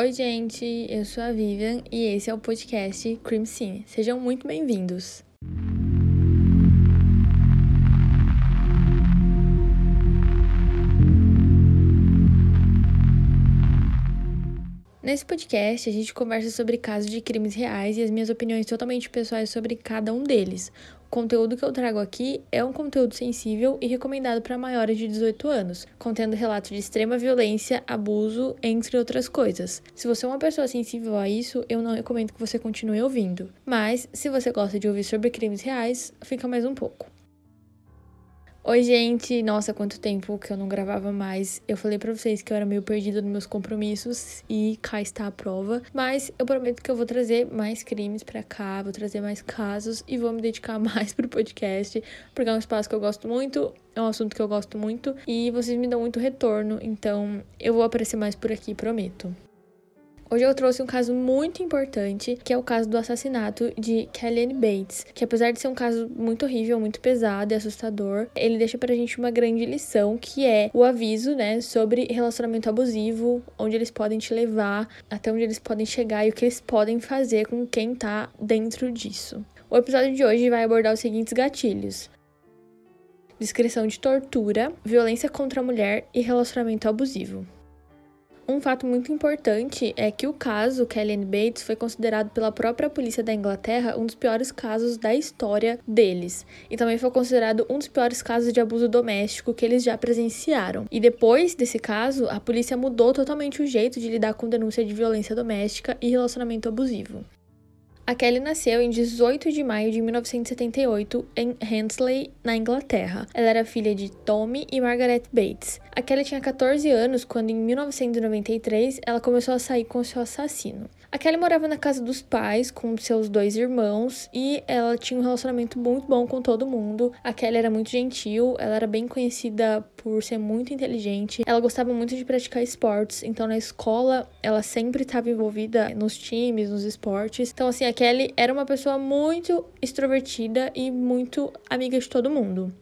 Oi, gente, eu sou a Vivian e esse é o podcast Crime Scene. Sejam muito bem-vindos. Nesse podcast, a gente conversa sobre casos de crimes reais e as minhas opiniões totalmente pessoais sobre cada um deles. Conteúdo que eu trago aqui é um conteúdo sensível e recomendado para maiores de 18 anos, contendo relatos de extrema violência, abuso, entre outras coisas. Se você é uma pessoa sensível a isso, eu não recomendo que você continue ouvindo. Mas, se você gosta de ouvir sobre crimes reais, fica mais um pouco. Oi, gente! Nossa, quanto tempo que eu não gravava mais. Eu falei para vocês que eu era meio perdida nos meus compromissos e cá está a prova. Mas eu prometo que eu vou trazer mais crimes para cá, vou trazer mais casos e vou me dedicar mais pro podcast, porque é um espaço que eu gosto muito, é um assunto que eu gosto muito e vocês me dão muito retorno, então eu vou aparecer mais por aqui, prometo. Hoje eu trouxe um caso muito importante, que é o caso do assassinato de Kellyanne Bates, que apesar de ser um caso muito horrível, muito pesado e assustador, ele deixa pra gente uma grande lição, que é o aviso, né, sobre relacionamento abusivo, onde eles podem te levar, até onde eles podem chegar e o que eles podem fazer com quem tá dentro disso. O episódio de hoje vai abordar os seguintes gatilhos: descrição de tortura, violência contra a mulher e relacionamento abusivo. Um fato muito importante é que o caso Kellyanne Bates foi considerado pela própria polícia da Inglaterra um dos piores casos da história deles. E também foi considerado um dos piores casos de abuso doméstico que eles já presenciaram. E depois desse caso, a polícia mudou totalmente o jeito de lidar com denúncia de violência doméstica e relacionamento abusivo. A Kelly nasceu em 18 de maio de 1978 em Hensley, na Inglaterra. Ela era filha de Tommy e Margaret Bates. A Kelly tinha 14 anos quando, em 1993, ela começou a sair com seu assassino. A Kelly morava na casa dos pais com seus dois irmãos e ela tinha um relacionamento muito bom com todo mundo. A Kelly era muito gentil, ela era bem conhecida por ser muito inteligente. Ela gostava muito de praticar esportes, então na escola ela sempre estava envolvida nos times, nos esportes. Então assim, a Kelly era uma pessoa muito extrovertida e muito amiga de todo mundo.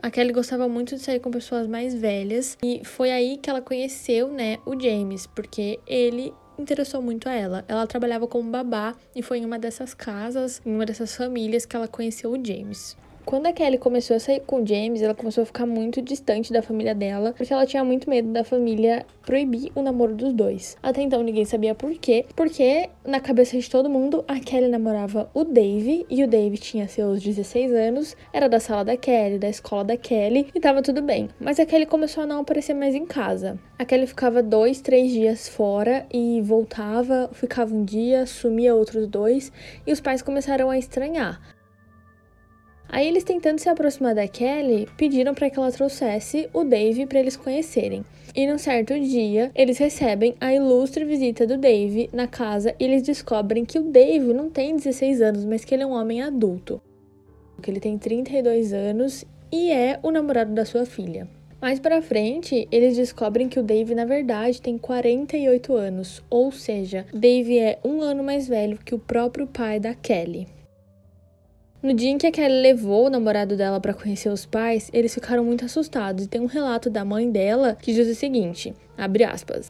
A Kelly gostava muito de sair com pessoas mais velhas e foi aí que ela conheceu, né, o James, porque ele interessou muito a ela. Ela trabalhava como babá e foi em uma dessas casas, em uma dessas famílias que ela conheceu o James. Quando a Kelly começou a sair com o James, ela começou a ficar muito distante da família dela, porque ela tinha muito medo da família proibir o namoro dos dois. Até então ninguém sabia por quê, porque na cabeça de todo mundo a Kelly namorava o Dave e o Dave tinha seus 16 anos, era da sala da Kelly, da escola da Kelly e tava tudo bem. Mas a Kelly começou a não aparecer mais em casa. A Kelly ficava dois, três dias fora e voltava, ficava um dia, sumia outros dois e os pais começaram a estranhar. Aí eles tentando se aproximar da Kelly, pediram para que ela trouxesse o Dave para eles conhecerem. E num certo dia, eles recebem a ilustre visita do Dave na casa e eles descobrem que o Dave não tem 16 anos, mas que ele é um homem adulto. Que ele tem 32 anos e é o namorado da sua filha. Mais para frente, eles descobrem que o Dave na verdade tem 48 anos, ou seja, Dave é um ano mais velho que o próprio pai da Kelly. No dia em que a Kelly levou o namorado dela para conhecer os pais, eles ficaram muito assustados e tem um relato da mãe dela que diz o seguinte.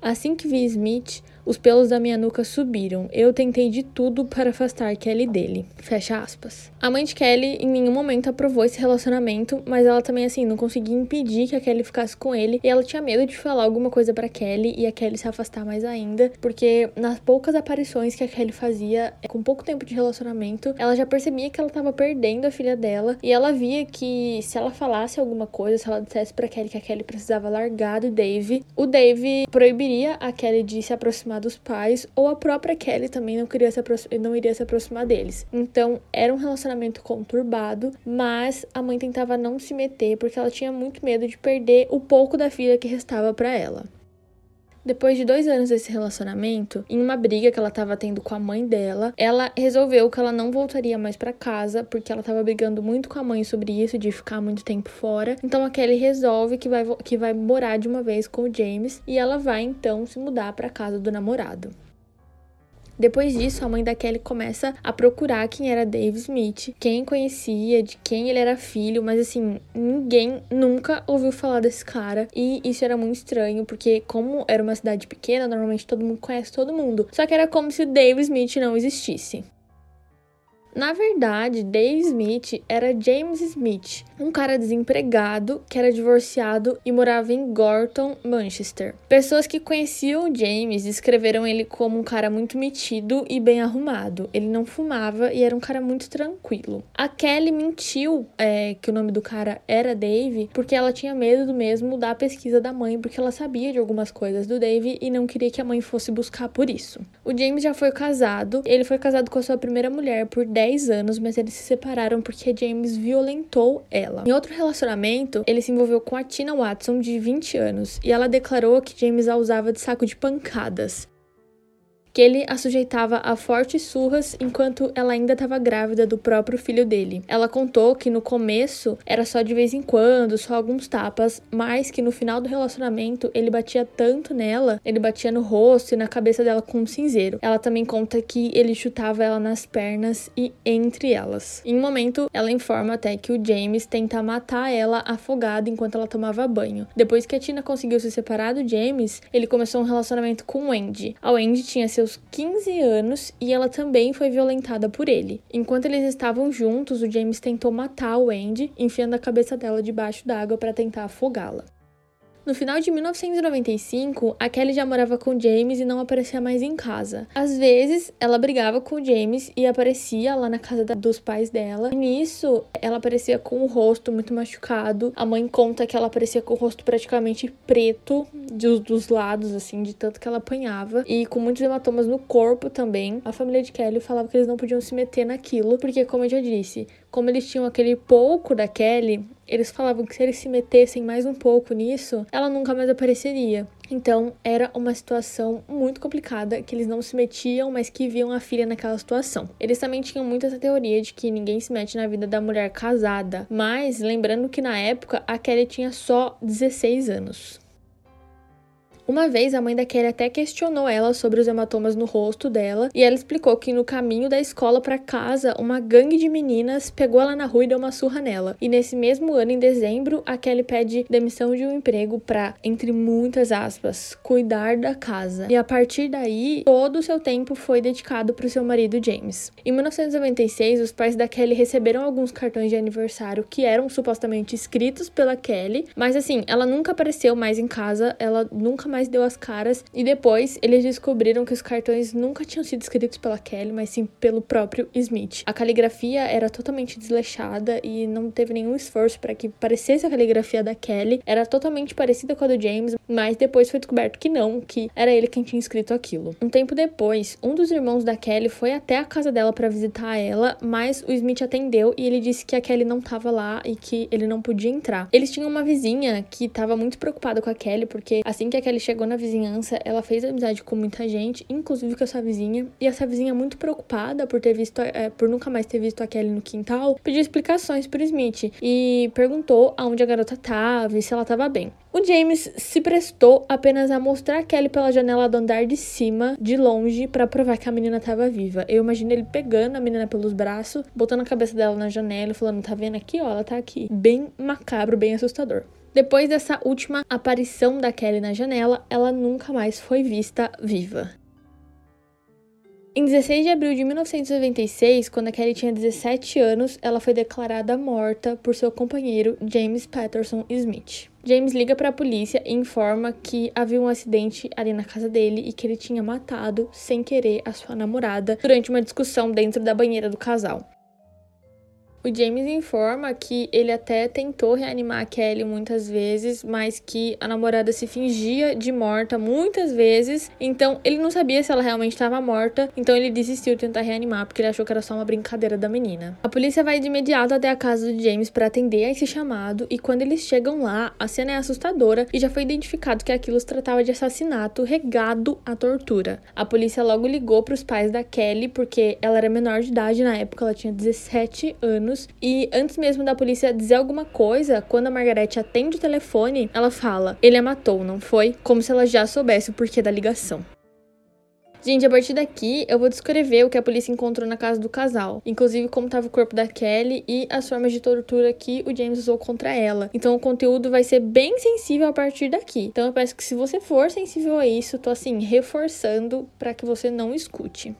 Assim que vi Smith, os pelos da minha nuca subiram. Eu tentei de tudo para afastar Kelly dele. Fecha aspas. A mãe de Kelly em nenhum momento aprovou esse relacionamento, mas ela também, assim, não conseguia impedir que a Kelly ficasse com ele. E ela tinha medo de falar alguma coisa para Kelly e a Kelly se afastar mais ainda, porque nas poucas aparições que a Kelly fazia, com pouco tempo de relacionamento, ela já percebia que ela tava perdendo a filha dela. E ela via que se ela falasse alguma coisa, se ela dissesse para Kelly que a Kelly precisava largar do Dave, o Dave proibiria a Kelly de se aproximar aproximar dos pais, ou a própria Kelly também não, queria se não iria se aproximar deles. Então, era um relacionamento conturbado, mas a mãe tentava não se meter porque ela tinha muito medo de perder o pouco da filha que restava para ela. Depois de dois anos desse relacionamento, em uma briga que ela estava tendo com a mãe dela, ela resolveu que ela não voltaria mais para casa porque ela estava brigando muito com a mãe sobre isso, de ficar muito tempo fora. Então a Kelly resolve que vai, que vai morar de uma vez com o James e ela vai então se mudar para casa do namorado. Depois disso, a mãe da Kelly começa a procurar quem era Dave Smith, quem conhecia, de quem ele era filho, mas assim, ninguém nunca ouviu falar desse cara. E isso era muito estranho, porque como era uma cidade pequena, normalmente todo mundo conhece todo mundo. Só que era como se Dave Smith não existisse. Na verdade, Dave Smith era James Smith, um cara desempregado que era divorciado e morava em Gorton, Manchester. Pessoas que conheciam James descreveram ele como um cara muito metido e bem arrumado. Ele não fumava e era um cara muito tranquilo. A Kelly mentiu é, que o nome do cara era Dave porque ela tinha medo do mesmo da pesquisa da mãe, porque ela sabia de algumas coisas do Dave e não queria que a mãe fosse buscar por isso. O James já foi casado, ele foi casado com a sua primeira mulher por 10 10 anos, mas eles se separaram porque James violentou ela. Em outro relacionamento, ele se envolveu com a Tina Watson, de 20 anos, e ela declarou que James a usava de saco de pancadas que ele a sujeitava a fortes surras enquanto ela ainda estava grávida do próprio filho dele. Ela contou que no começo era só de vez em quando, só alguns tapas, mas que no final do relacionamento ele batia tanto nela, ele batia no rosto e na cabeça dela com um cinzeiro. Ela também conta que ele chutava ela nas pernas e entre elas. Em um momento, ela informa até que o James tenta matar ela afogada enquanto ela tomava banho. Depois que a Tina conseguiu se separar do James, ele começou um relacionamento com o Wendy. A Wendy tinha seus seus 15 anos e ela também foi violentada por ele. Enquanto eles estavam juntos, o James tentou matar a Wendy, enfiando a cabeça dela debaixo d'água para tentar afogá-la. No final de 1995, a Kelly já morava com James e não aparecia mais em casa. Às vezes, ela brigava com James e aparecia lá na casa da, dos pais dela. E nisso, ela aparecia com o rosto muito machucado. A mãe conta que ela aparecia com o rosto praticamente preto dos, dos lados, assim, de tanto que ela apanhava. E com muitos hematomas no corpo também. A família de Kelly falava que eles não podiam se meter naquilo, porque, como eu já disse, como eles tinham aquele pouco da Kelly, eles falavam que se eles se metessem mais um pouco nisso, ela nunca mais apareceria. Então era uma situação muito complicada, que eles não se metiam, mas que viam a filha naquela situação. Eles também tinham muito essa teoria de que ninguém se mete na vida da mulher casada, mas lembrando que na época a Kelly tinha só 16 anos. Uma vez a mãe da Kelly até questionou ela sobre os hematomas no rosto dela e ela explicou que no caminho da escola para casa, uma gangue de meninas pegou ela na rua e deu uma surra nela. E nesse mesmo ano, em dezembro, a Kelly pede demissão de um emprego para, entre muitas aspas, cuidar da casa. E a partir daí, todo o seu tempo foi dedicado para o seu marido James. Em 1996, os pais da Kelly receberam alguns cartões de aniversário que eram supostamente escritos pela Kelly, mas assim, ela nunca apareceu mais em casa, ela nunca mais mais deu as caras. E depois eles descobriram que os cartões nunca tinham sido escritos pela Kelly, mas sim pelo próprio Smith. A caligrafia era totalmente desleixada e não teve nenhum esforço para que parecesse a caligrafia da Kelly. Era totalmente parecida com a do James, mas depois foi descoberto que não, que era ele quem tinha escrito aquilo. Um tempo depois, um dos irmãos da Kelly foi até a casa dela para visitar ela, mas o Smith atendeu e ele disse que a Kelly não estava lá e que ele não podia entrar. Eles tinham uma vizinha que estava muito preocupada com a Kelly, porque assim que a Kelly chegou na vizinhança, ela fez amizade com muita gente, inclusive com essa vizinha. E essa vizinha, muito preocupada por ter visto, é, por nunca mais ter visto a Kelly no quintal, pediu explicações pro Smith e perguntou aonde a garota tava e se ela tava bem. O James se prestou apenas a mostrar a Kelly pela janela do andar de cima, de longe, para provar que a menina estava viva. Eu imagino ele pegando a menina pelos braços, botando a cabeça dela na janela e falando: tá vendo aqui? Ó, ela tá aqui. Bem macabro, bem assustador. Depois dessa última aparição da Kelly na janela, ela nunca mais foi vista viva. Em 16 de abril de 1996, quando a Kelly tinha 17 anos, ela foi declarada morta por seu companheiro James Patterson Smith. James liga para a polícia e informa que havia um acidente ali na casa dele e que ele tinha matado, sem querer, a sua namorada durante uma discussão dentro da banheira do casal. O James informa que ele até tentou reanimar a Kelly muitas vezes, mas que a namorada se fingia de morta muitas vezes. Então ele não sabia se ela realmente estava morta. Então ele desistiu de tentar reanimar porque ele achou que era só uma brincadeira da menina. A polícia vai de imediato até a casa do James para atender a esse chamado. E quando eles chegam lá, a cena é assustadora e já foi identificado que aquilo se tratava de assassinato regado à tortura. A polícia logo ligou para os pais da Kelly porque ela era menor de idade na época, ela tinha 17 anos anos. E antes mesmo da polícia dizer alguma coisa, quando a Margarete atende o telefone, ela fala: Ele a matou, não foi? Como se ela já soubesse o porquê da ligação. Gente, a partir daqui eu vou descrever o que a polícia encontrou na casa do casal, inclusive como estava o corpo da Kelly e as formas de tortura que o James usou contra ela. Então o conteúdo vai ser bem sensível a partir daqui. Então eu peço que se você for sensível a isso, tô assim reforçando para que você não escute.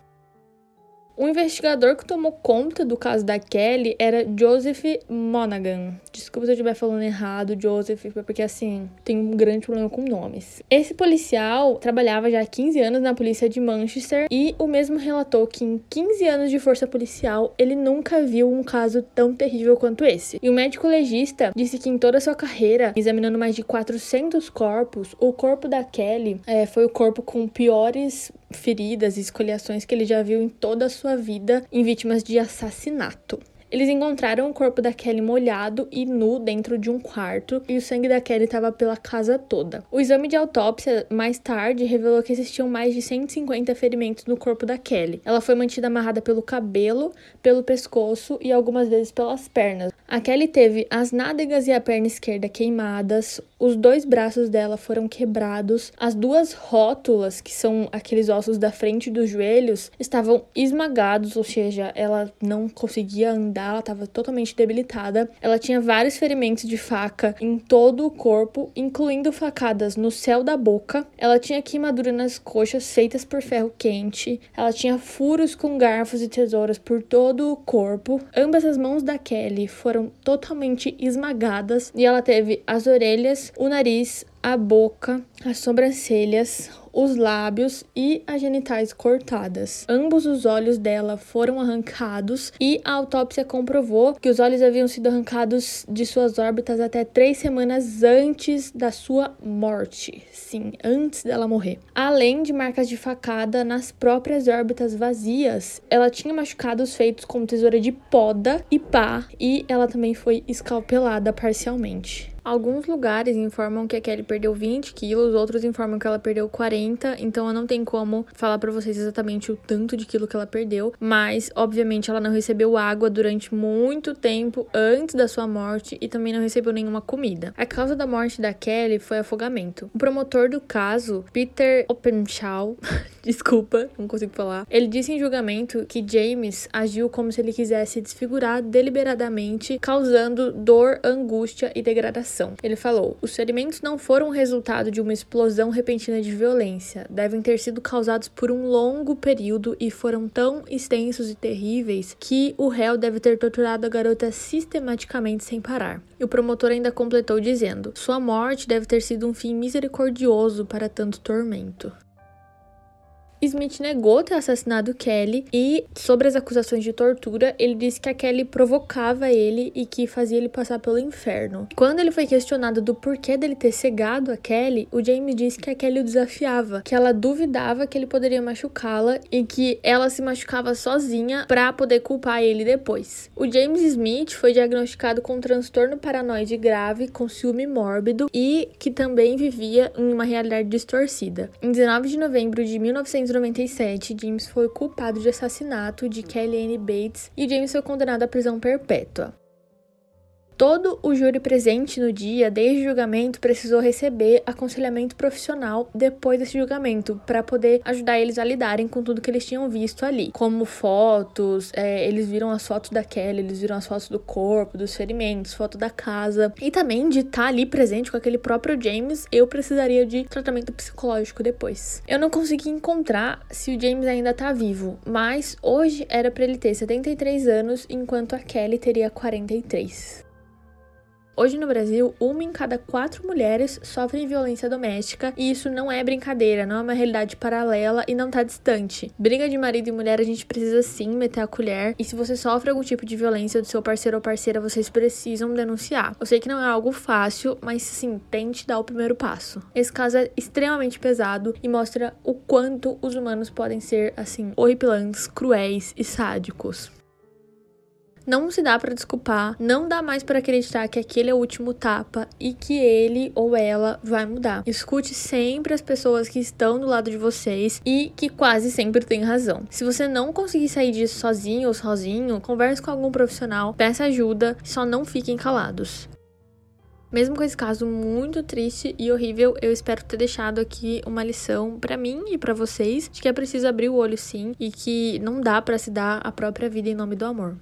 O investigador que tomou conta do caso da Kelly era Joseph Monaghan. Desculpa se eu estiver falando errado, Joseph, porque assim, tem um grande problema com nomes. Esse policial trabalhava já há 15 anos na polícia de Manchester e o mesmo relatou que em 15 anos de força policial ele nunca viu um caso tão terrível quanto esse. E o médico legista disse que em toda a sua carreira, examinando mais de 400 corpos, o corpo da Kelly é, foi o corpo com piores feridas e escoliações que ele já viu em toda a sua vida em vítimas de assassinato. Eles encontraram o corpo da Kelly molhado e nu dentro de um quarto e o sangue da Kelly estava pela casa toda. O exame de autópsia mais tarde revelou que existiam mais de 150 ferimentos no corpo da Kelly. Ela foi mantida amarrada pelo cabelo, pelo pescoço e algumas vezes pelas pernas. A Kelly teve as nádegas e a perna esquerda queimadas, os dois braços dela foram quebrados, as duas rótulas, que são aqueles ossos da frente dos joelhos, estavam esmagados, ou seja, ela não conseguia andar ela estava totalmente debilitada. Ela tinha vários ferimentos de faca em todo o corpo, incluindo facadas no céu da boca. Ela tinha queimadura nas coxas feitas por ferro quente. Ela tinha furos com garfos e tesouras por todo o corpo. Ambas as mãos da Kelly foram totalmente esmagadas e ela teve as orelhas, o nariz, a boca, as sobrancelhas, os lábios e as genitais cortadas. Ambos os olhos dela foram arrancados e a autópsia comprovou que os olhos haviam sido arrancados de suas órbitas até três semanas antes da sua morte. Sim, antes dela morrer. Além de marcas de facada nas próprias órbitas vazias, ela tinha machucados feitos com tesoura de poda e pá, e ela também foi escalpelada parcialmente. Alguns lugares informam que a Kelly perdeu 20 quilos, outros informam que ela perdeu 40, então eu não tenho como falar para vocês exatamente o tanto de quilo que ela perdeu, mas obviamente ela não recebeu água durante muito tempo antes da sua morte e também não recebeu nenhuma comida. A causa da morte da Kelly foi afogamento. O promotor do caso, Peter Openshaw, desculpa, não consigo falar, ele disse em julgamento que James agiu como se ele quisesse desfigurar deliberadamente, causando dor, angústia e degradação ele falou: os ferimentos não foram resultado de uma explosão repentina de violência, devem ter sido causados por um longo período e foram tão extensos e terríveis que o réu deve ter torturado a garota sistematicamente sem parar. E o promotor ainda completou dizendo: sua morte deve ter sido um fim misericordioso para tanto tormento. Smith negou ter assassinado Kelly e, sobre as acusações de tortura, ele disse que a Kelly provocava ele e que fazia ele passar pelo inferno. Quando ele foi questionado do porquê dele ter cegado a Kelly, o James disse que a Kelly o desafiava, que ela duvidava que ele poderia machucá-la e que ela se machucava sozinha para poder culpar ele depois. O James Smith foi diagnosticado com um transtorno paranoide grave, com ciúme mórbido e que também vivia em uma realidade distorcida. Em 19 de novembro de 1900 1997, James foi culpado de assassinato de Kelly Ann Bates e James foi condenado à prisão perpétua. Todo o júri presente no dia, desde o julgamento, precisou receber aconselhamento profissional depois desse julgamento, para poder ajudar eles a lidarem com tudo que eles tinham visto ali. Como fotos, é, eles viram as fotos da Kelly, eles viram as fotos do corpo, dos ferimentos, foto da casa. E também de estar tá ali presente com aquele próprio James, eu precisaria de tratamento psicológico depois. Eu não consegui encontrar se o James ainda tá vivo, mas hoje era para ele ter 73 anos, enquanto a Kelly teria 43. Hoje no Brasil, uma em cada quatro mulheres sofrem violência doméstica e isso não é brincadeira, não é uma realidade paralela e não tá distante. Briga de marido e mulher a gente precisa sim meter a colher e se você sofre algum tipo de violência do seu parceiro ou parceira, vocês precisam denunciar. Eu sei que não é algo fácil, mas sim, tente dar o primeiro passo. Esse caso é extremamente pesado e mostra o quanto os humanos podem ser assim horripilantes, cruéis e sádicos. Não se dá para desculpar, não dá mais para acreditar que aquele é o último tapa e que ele ou ela vai mudar. Escute sempre as pessoas que estão do lado de vocês e que quase sempre têm razão. Se você não conseguir sair disso sozinho ou sozinho, converse com algum profissional, peça ajuda, só não fiquem calados. Mesmo com esse caso muito triste e horrível, eu espero ter deixado aqui uma lição para mim e para vocês de que é preciso abrir o olho sim e que não dá para se dar a própria vida em nome do amor.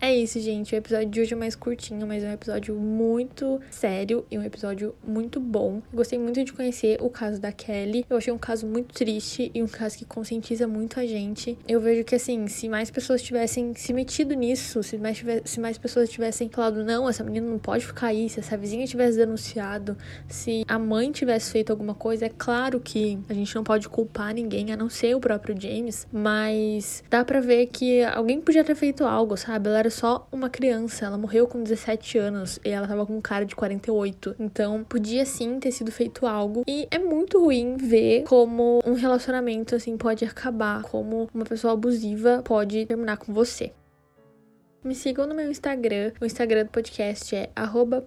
É isso, gente. O episódio de hoje é mais curtinho, mas é um episódio muito sério e um episódio muito bom. Gostei muito de conhecer o caso da Kelly. Eu achei um caso muito triste e um caso que conscientiza muito a gente. Eu vejo que, assim, se mais pessoas tivessem se metido nisso, se mais, tivesse, se mais pessoas tivessem falado, não, essa menina não pode ficar aí, se essa vizinha tivesse denunciado, se a mãe tivesse feito alguma coisa, é claro que a gente não pode culpar ninguém, a não ser o próprio James, mas dá pra ver que alguém podia ter feito algo, sabe? Ela era era só uma criança. Ela morreu com 17 anos e ela tava com um cara de 48. Então, podia sim ter sido feito algo. E é muito ruim ver como um relacionamento assim pode acabar, como uma pessoa abusiva pode terminar com você. Me sigam no meu Instagram. O Instagram do podcast é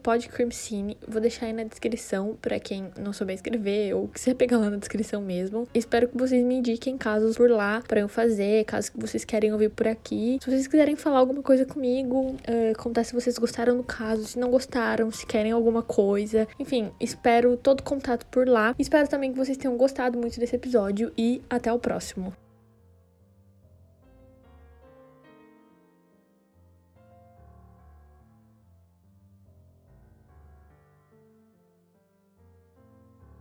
podcrimecine. Vou deixar aí na descrição para quem não souber escrever ou quiser pegar lá na descrição mesmo. Espero que vocês me indiquem casos por lá para eu fazer, casos que vocês querem ouvir por aqui. Se vocês quiserem falar alguma coisa comigo, uh, contar se vocês gostaram do caso, se não gostaram, se querem alguma coisa. Enfim, espero todo contato por lá. Espero também que vocês tenham gostado muito desse episódio e até o próximo.